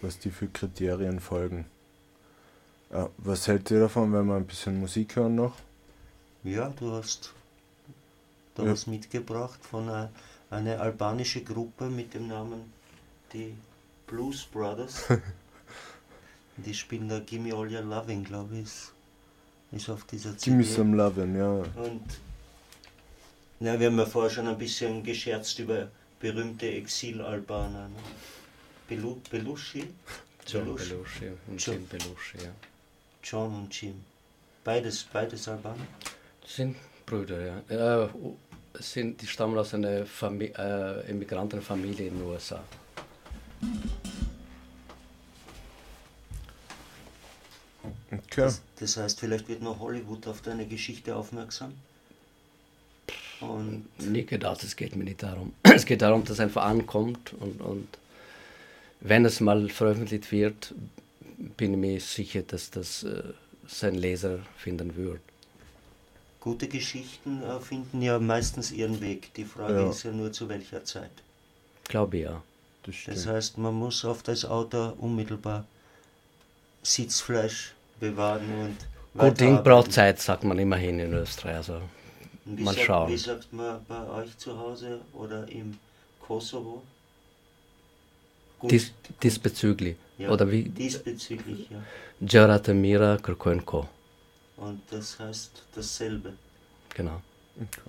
Was die für Kriterien folgen. Ja, was hält ihr davon, wenn wir ein bisschen Musik hören noch? Ja, du hast da ja. was mitgebracht von einer, einer albanischen Gruppe mit dem Namen die Blues Brothers. [laughs] die spielen da Gimme All Your Loving, glaube ich, ist, ist auf dieser CD. Gimme Some Loving, ja. Und ja, wir haben ja vorher schon ein bisschen gescherzt über berühmte Exil-Albaner. Ne? Belu Belushi? John Belushi, Belushi und Jim Belushi, ja. John und Jim. Beides, beides Albaner? sind Brüder, ja. Äh, sind, die stammen aus einer Famili äh, Immigrantenfamilie in den USA. Okay. Das, das, heißt, vielleicht wird noch Hollywood auf deine Geschichte aufmerksam? Und nie gedacht, es geht mir nicht darum. [clears throat] Es geht darum, dass es einfach ankommt und, und wenn es mal veröffentlicht wird, bin mir sicher, dass das äh, sein Leser finden wird. Gute Geschichten äh, finden ja meistens ihren Weg. Die Frage ja. ist ja nur zu welcher Zeit. Glaube ja. Das, das, heißt, man muss oft als Autor unmittelbar Sitzfleisch bewahren und. Gut Ding braucht Zeit, sagt man immerhin in Österreich. Also mal sagt, schauen. Wie sagt man bei euch zu Hause oder im Kosovo? Dis, diesbezüglich. Ja, oder wie? Diesbezüglich, ja. Jaratamira Krkoenko. Und das heißt dasselbe. Genau. Okay.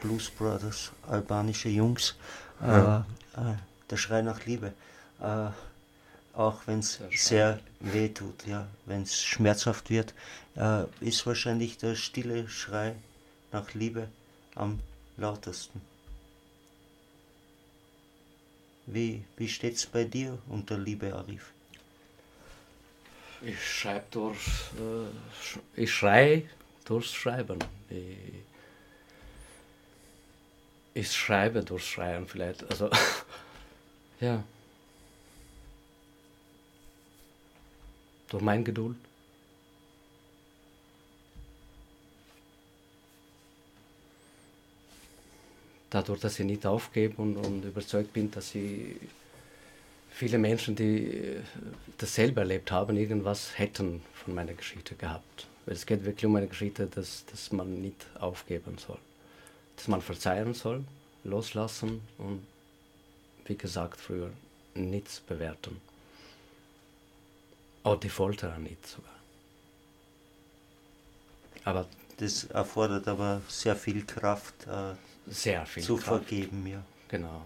Blues Brothers, albanische Jungs. Ja. uh, der Schrei nach Liebe. auch wenn es sehr weh tut, ja, wenn es schmerzhaft wird, ist wahrscheinlich der stille Schrei nach Liebe am lautesten. Wie, wie steht es bei dir unter Liebe, Arif? Ich schreibe durch, äh, ich schrei durchs Schreiben. Ich, ich schreibe durchs Schreien vielleicht. Also, [laughs] ja. Durch mein Geduld. Dadurch, dass ich nicht aufgebe und, und überzeugt bin, dass ich viele Menschen, die dasselbe erlebt haben, irgendwas hätten von meiner Geschichte gehabt. Weil es geht wirklich um eine Geschichte, dass, dass man nicht aufgeben soll. Dass man verzeihen soll, loslassen und, wie gesagt, früher nichts bewerten. Auch die Folter nicht sogar. Aber das erfordert aber sehr viel Kraft, äh, sehr viel zu Kraft. vergeben, ja. Genau.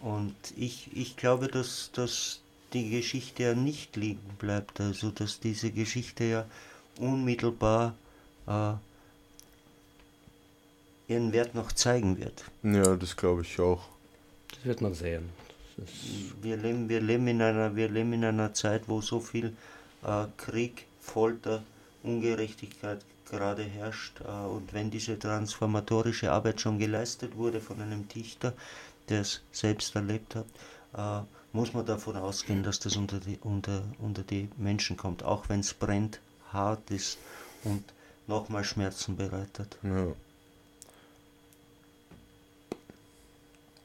Und ich, ich glaube, dass, dass die Geschichte ja nicht liegen bleibt, also dass diese Geschichte ja unmittelbar äh, ihren Wert noch zeigen wird. Ja, das glaube ich auch. Das wird man sehen. Wir leben, wir, leben in einer, wir leben in einer Zeit, wo so viel äh, Krieg, Folter, Ungerechtigkeit gerade herrscht. Äh, und wenn diese transformatorische Arbeit schon geleistet wurde von einem Dichter, der es selbst erlebt hat, äh, muss man davon ausgehen, dass das unter die, unter, unter die Menschen kommt, auch wenn es brennt, hart ist und nochmal Schmerzen bereitet. Ja.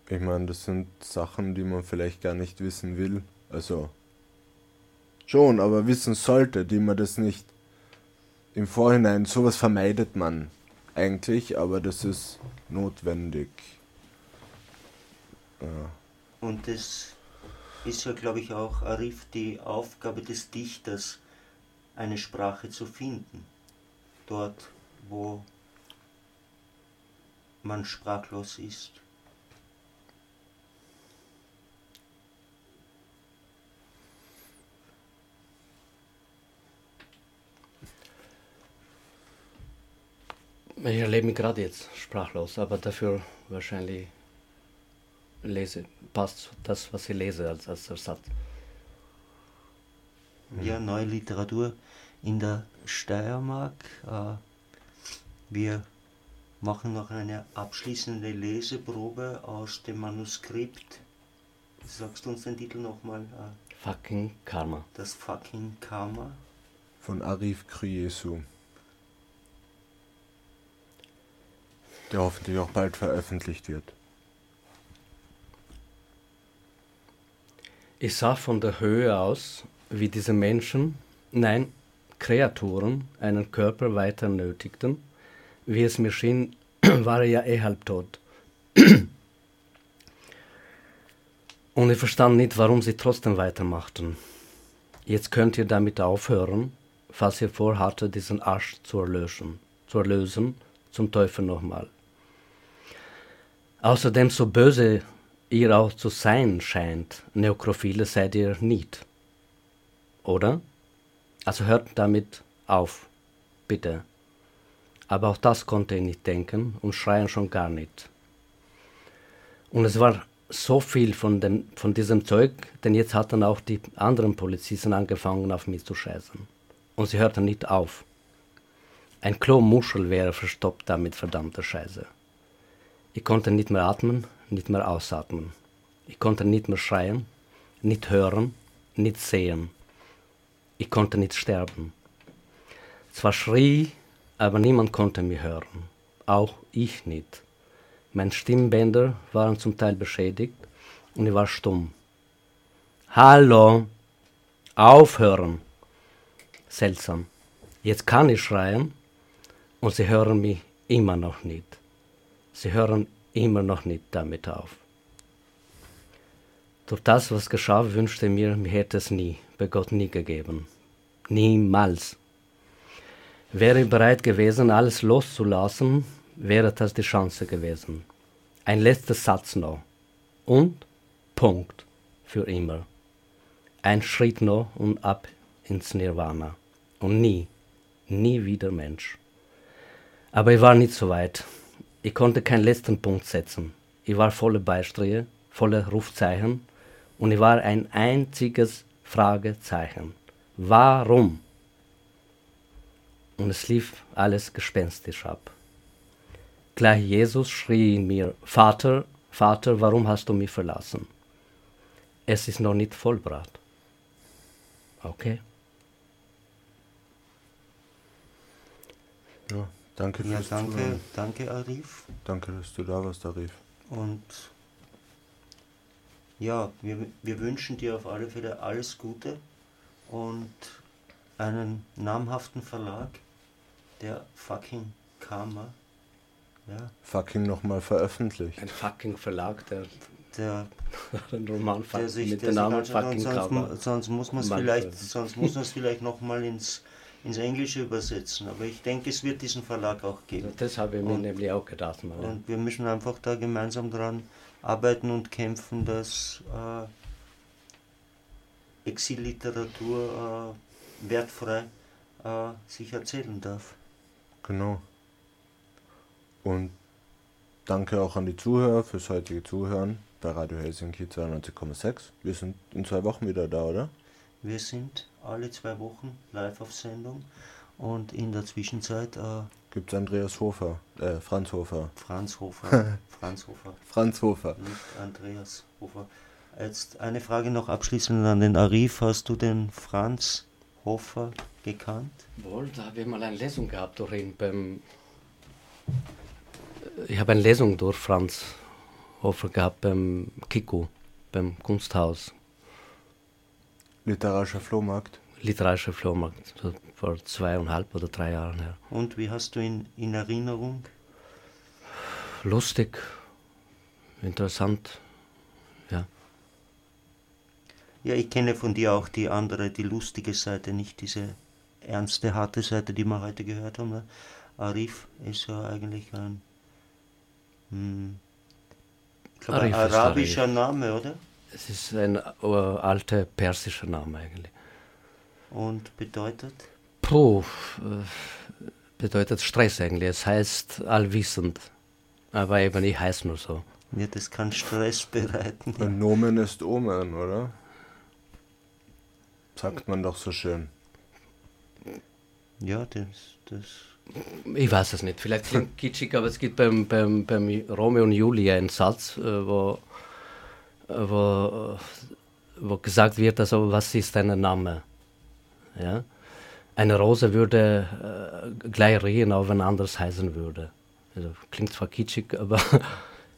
Ich meine, das sind Sachen, die man vielleicht gar nicht wissen will. Also schon, aber wissen sollte, die man das nicht im Vorhinein, sowas vermeidet man eigentlich, aber das ist notwendig. Ja. Und das ist ja, glaube ich, auch Arif die Aufgabe des Dichters, eine Sprache zu finden. Dort, wo man sprachlos ist. Ich erlebe mich gerade jetzt sprachlos, aber dafür wahrscheinlich lese, passt das, was ich lese als, als Ersatz. Ja, neue Literatur in der Steiermark. Äh, wir machen noch eine abschließende Leseprobe aus dem Manuskript. Sagst du uns den Titel nochmal? Äh, fucking Karma. Das Fucking Karma. Von Arif Kriesu. Der hoffentlich auch bald veröffentlicht wird. Ich sah von der Höhe aus, wie diese Menschen, nein, Kreaturen, einen Körper weiter nötigten. Wie es mir schien, [clears throat] war er ja eh halbtot. [clears throat] Und ich verstand nicht, warum sie trotzdem weitermachten. Jetzt könnt ihr damit aufhören, falls ihr vorhattet, diesen Arsch zu erlösen, zu erlösen, zum Teufel nochmal. Außerdem so böse ihr auch zu sein scheint, Neokrophile seid ihr nicht. Oder? Also hört damit auf, bitte. Aber auch das konnte ich nicht denken und schreien schon gar nicht. Und es war so viel von, dem, von diesem Zeug, denn jetzt hatten auch die anderen Polizisten angefangen, auf mich zu scheißen. Und sie hörten nicht auf. Ein Klomuschel wäre verstoppt damit, verdammte Scheiße. Ich konnte nicht mehr atmen, nicht mehr ausatmen. Ich konnte nicht mehr schreien, nicht hören, nicht sehen. Ich konnte nicht sterben. Zwar schrie, aber niemand konnte mich hören. Auch ich nicht. Meine Stimmbänder waren zum Teil beschädigt und ich war stumm. Hallo! Aufhören! Seltsam. Jetzt kann ich schreien und sie hören mich immer noch nicht. Sie hören immer noch nicht damit auf. Durch das, was geschah, wünschte mir, mir hätte es nie, bei Gott nie gegeben. Niemals. Wäre ich bereit gewesen, alles loszulassen, wäre das die Chance gewesen. Ein letzter Satz noch. Und Punkt. Für immer. Ein Schritt noch und ab ins Nirvana. Und nie, nie wieder Mensch. Aber ich war nicht so weit. Ich konnte keinen letzten Punkt setzen. Ich war voller Beistriche, voller Rufzeichen und ich war ein einziges Fragezeichen. Warum? Und es lief alles gespenstisch ab. Gleich Jesus schrie in mir, Vater, Vater, warum hast du mich verlassen? Es ist noch nicht vollbracht. Okay. Ja, danke Ja, fürs danke, Zuhören. danke Arif. Danke, dass du da warst, Arif. Und ja, wir, wir wünschen dir auf alle Fälle alles Gute und einen namhaften Verlag, der fucking Karma, ja, Fucking nochmal veröffentlicht. Ein fucking Verlag, der der, [laughs] einen Roman der sich, mit der dem sich Namen und fucking sonst, mu- sonst muss man es vielleicht, sonst muss man es vielleicht nochmal ins, ins Englische übersetzen. Aber ich denke, es wird diesen Verlag auch geben. Das habe ich mir Und- nämlich auch gedacht. Mal. Und wir müssen einfach da gemeinsam dran arbeiten und kämpfen, dass äh, Exilliteratur äh, wertfrei äh, sich erzählen darf. Genau. Und danke auch an die Zuhörer fürs heutige Zuhören bei Radio Helsinki 92,6. Wir sind in zwei Wochen wieder da, oder? Wir sind alle zwei Wochen live auf Sendung und in der Zwischenzeit äh, Gibt's Andreas Hofer, äh, Franz Hofer. Franz Hofer. [laughs] Franz Hofer, Franz Hofer. nicht Andreas Hofer. Jetzt eine Frage noch abschließend an den Arif. Hast du den Franz Hofer gekannt? Wohl, da habe ich mal eine Lesung gehabt durch ihn beim. Ich habe eine Lesung durch Franz Hofer gehabt beim Kiko, beim Kunsthaus, Literarischer Flohmarkt. literarischer Flohmarkt, vor zweieinhalb oder drei Jahren her. Und wie hast du ihn in Erinnerung? Lustig, interessant, ja. Ja, ich kenne von dir auch die andere, die lustige Seite, nicht diese ernste, harte Seite, die wir heute gehört haben. Arif ist ja eigentlich ein, hm, ich glaube, arabischer Arif. Name, oder? Es ist ein äh, alter persischer Name eigentlich. Und bedeutet? Puh, äh, bedeutet Stress eigentlich. Es heißt allwissend. Aber eben, ich heiße nur so. Ja, das kann Stress bereiten. Ein Nomen ist Omen, oder? Sagt man doch so schön. Ja, das, das. Ich weiß es nicht. Vielleicht klingt kitschig, aber es gibt beim, beim, beim Romeo und Julia einen Satz, äh, wo, wo, wo gesagt wird, also was ist dein Name? Ja? Eine Rose würde äh, gleich riechen, auch wenn anders heißen würde. Also, klingt zwar kitschig, [laughs] aber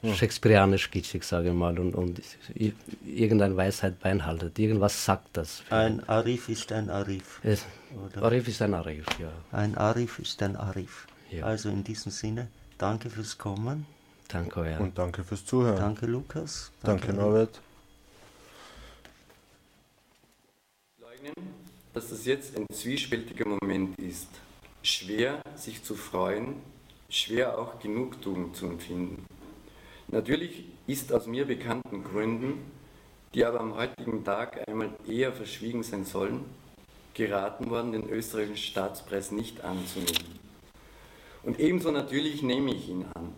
shakespearianisch kitschig, sage ich mal. Und, und irgendeine Weisheit beinhaltet. Irgendwas sagt das. Ein Arif ist ein Arif. Es? Arif ist ein Arif, ja. Ein Arif ist ein Arif. Ja. Also in diesem Sinne, danke fürs Kommen. Danke, ja. Und danke fürs Zuhören. Danke, Lukas. Danke, Arif. Norbert. leugnen, dass das jetzt ein zwiespältiger Moment ist. Schwer, sich zu freuen, schwer auch Genugtuung zu empfinden. Natürlich ist aus mir bekannten Gründen, die aber am heutigen Tag einmal eher verschwiegen sein sollen, geraten worden, den österreichischen Staatspreis nicht anzunehmen. Und ebenso natürlich nehme ich ihn an.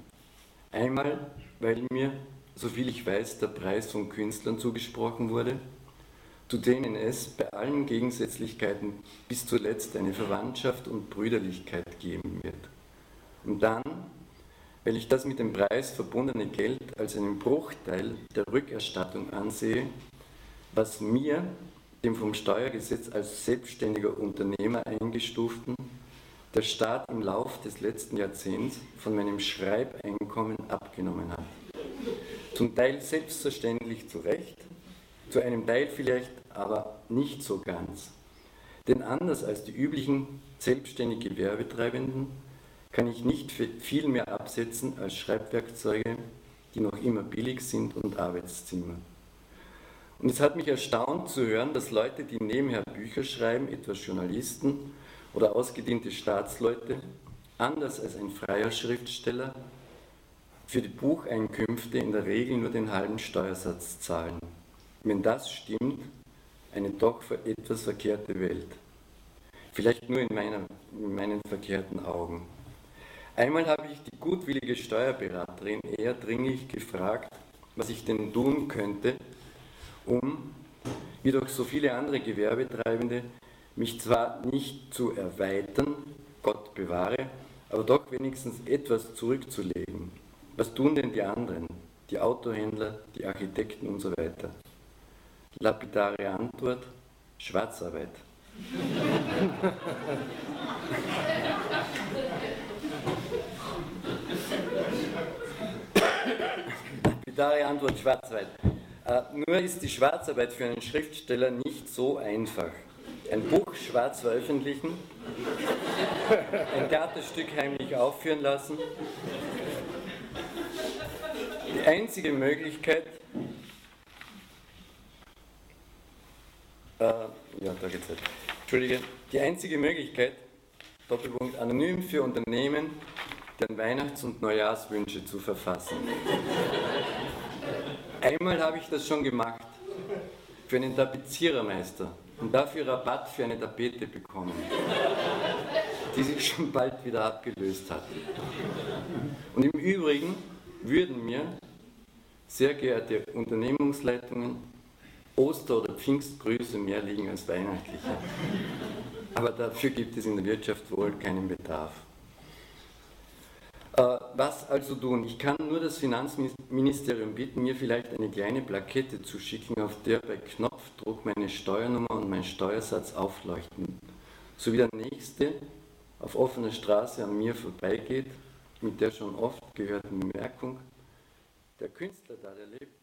Einmal, weil mir, soviel ich weiß, der Preis von Künstlern zugesprochen wurde, zu denen es bei allen Gegensätzlichkeiten bis zuletzt eine Verwandtschaft und Brüderlichkeit geben wird. Und dann, weil ich das mit dem Preis verbundene Geld als einen Bruchteil der Rückerstattung ansehe, was mir, dem vom Steuergesetz als selbstständiger Unternehmer eingestuften, der Staat im Lauf des letzten Jahrzehnts von meinem Schreibeinkommen abgenommen hat. Zum Teil selbstverständlich zu Recht, zu einem Teil vielleicht aber nicht so ganz. Denn anders als die üblichen selbstständig Gewerbetreibenden kann ich nicht viel mehr absetzen als Schreibwerkzeuge, die noch immer billig sind und Arbeitszimmer. Und es hat mich erstaunt zu hören, dass Leute, die nebenher Bücher schreiben, etwa Journalisten oder ausgediente Staatsleute, anders als ein freier Schriftsteller, für die Bucheinkünfte in der Regel nur den halben Steuersatz zahlen. Wenn das stimmt, eine doch etwas verkehrte Welt. Vielleicht nur in, meiner, in meinen verkehrten Augen. Einmal habe ich die gutwillige Steuerberaterin eher dringlich gefragt, was ich denn tun könnte, um, wie doch so viele andere Gewerbetreibende, mich zwar nicht zu erweitern, Gott bewahre, aber doch wenigstens etwas zurückzulegen. Was tun denn die anderen, die Autohändler, die Architekten und so weiter? Lapidare Antwort, Schwarzarbeit. Lapidare Antwort, Schwarzarbeit. Äh, nur ist die Schwarzarbeit für einen Schriftsteller nicht so einfach. Ein Buch schwarz veröffentlichen, ein Theaterstück heimlich aufführen lassen, die einzige Möglichkeit, äh, ja, da geht's nicht. Entschuldige, die einzige Möglichkeit, Doppelpunkt, anonym für Unternehmen, deren Weihnachts- und Neujahrswünsche zu verfassen. Einmal habe ich das schon gemacht, für einen Tapezierermeister und dafür Rabatt für eine Tapete bekommen, [laughs] die sich schon bald wieder abgelöst hat. Und im Übrigen würden mir, sehr geehrte Unternehmungsleitungen, Oster- oder Pfingstgrüße mehr liegen als weihnachtliche. Aber dafür gibt es in der Wirtschaft wohl keinen Bedarf. Äh, was also tun? Ich kann nur das Finanzministerium bitten, mir vielleicht eine kleine Plakette zu schicken, auf der bei Knopfdruck meine Steuernummer und mein Steuersatz aufleuchten, sowie der nächste auf offener Straße an mir vorbeigeht mit der schon oft gehörten Bemerkung, der Künstler da, der lebt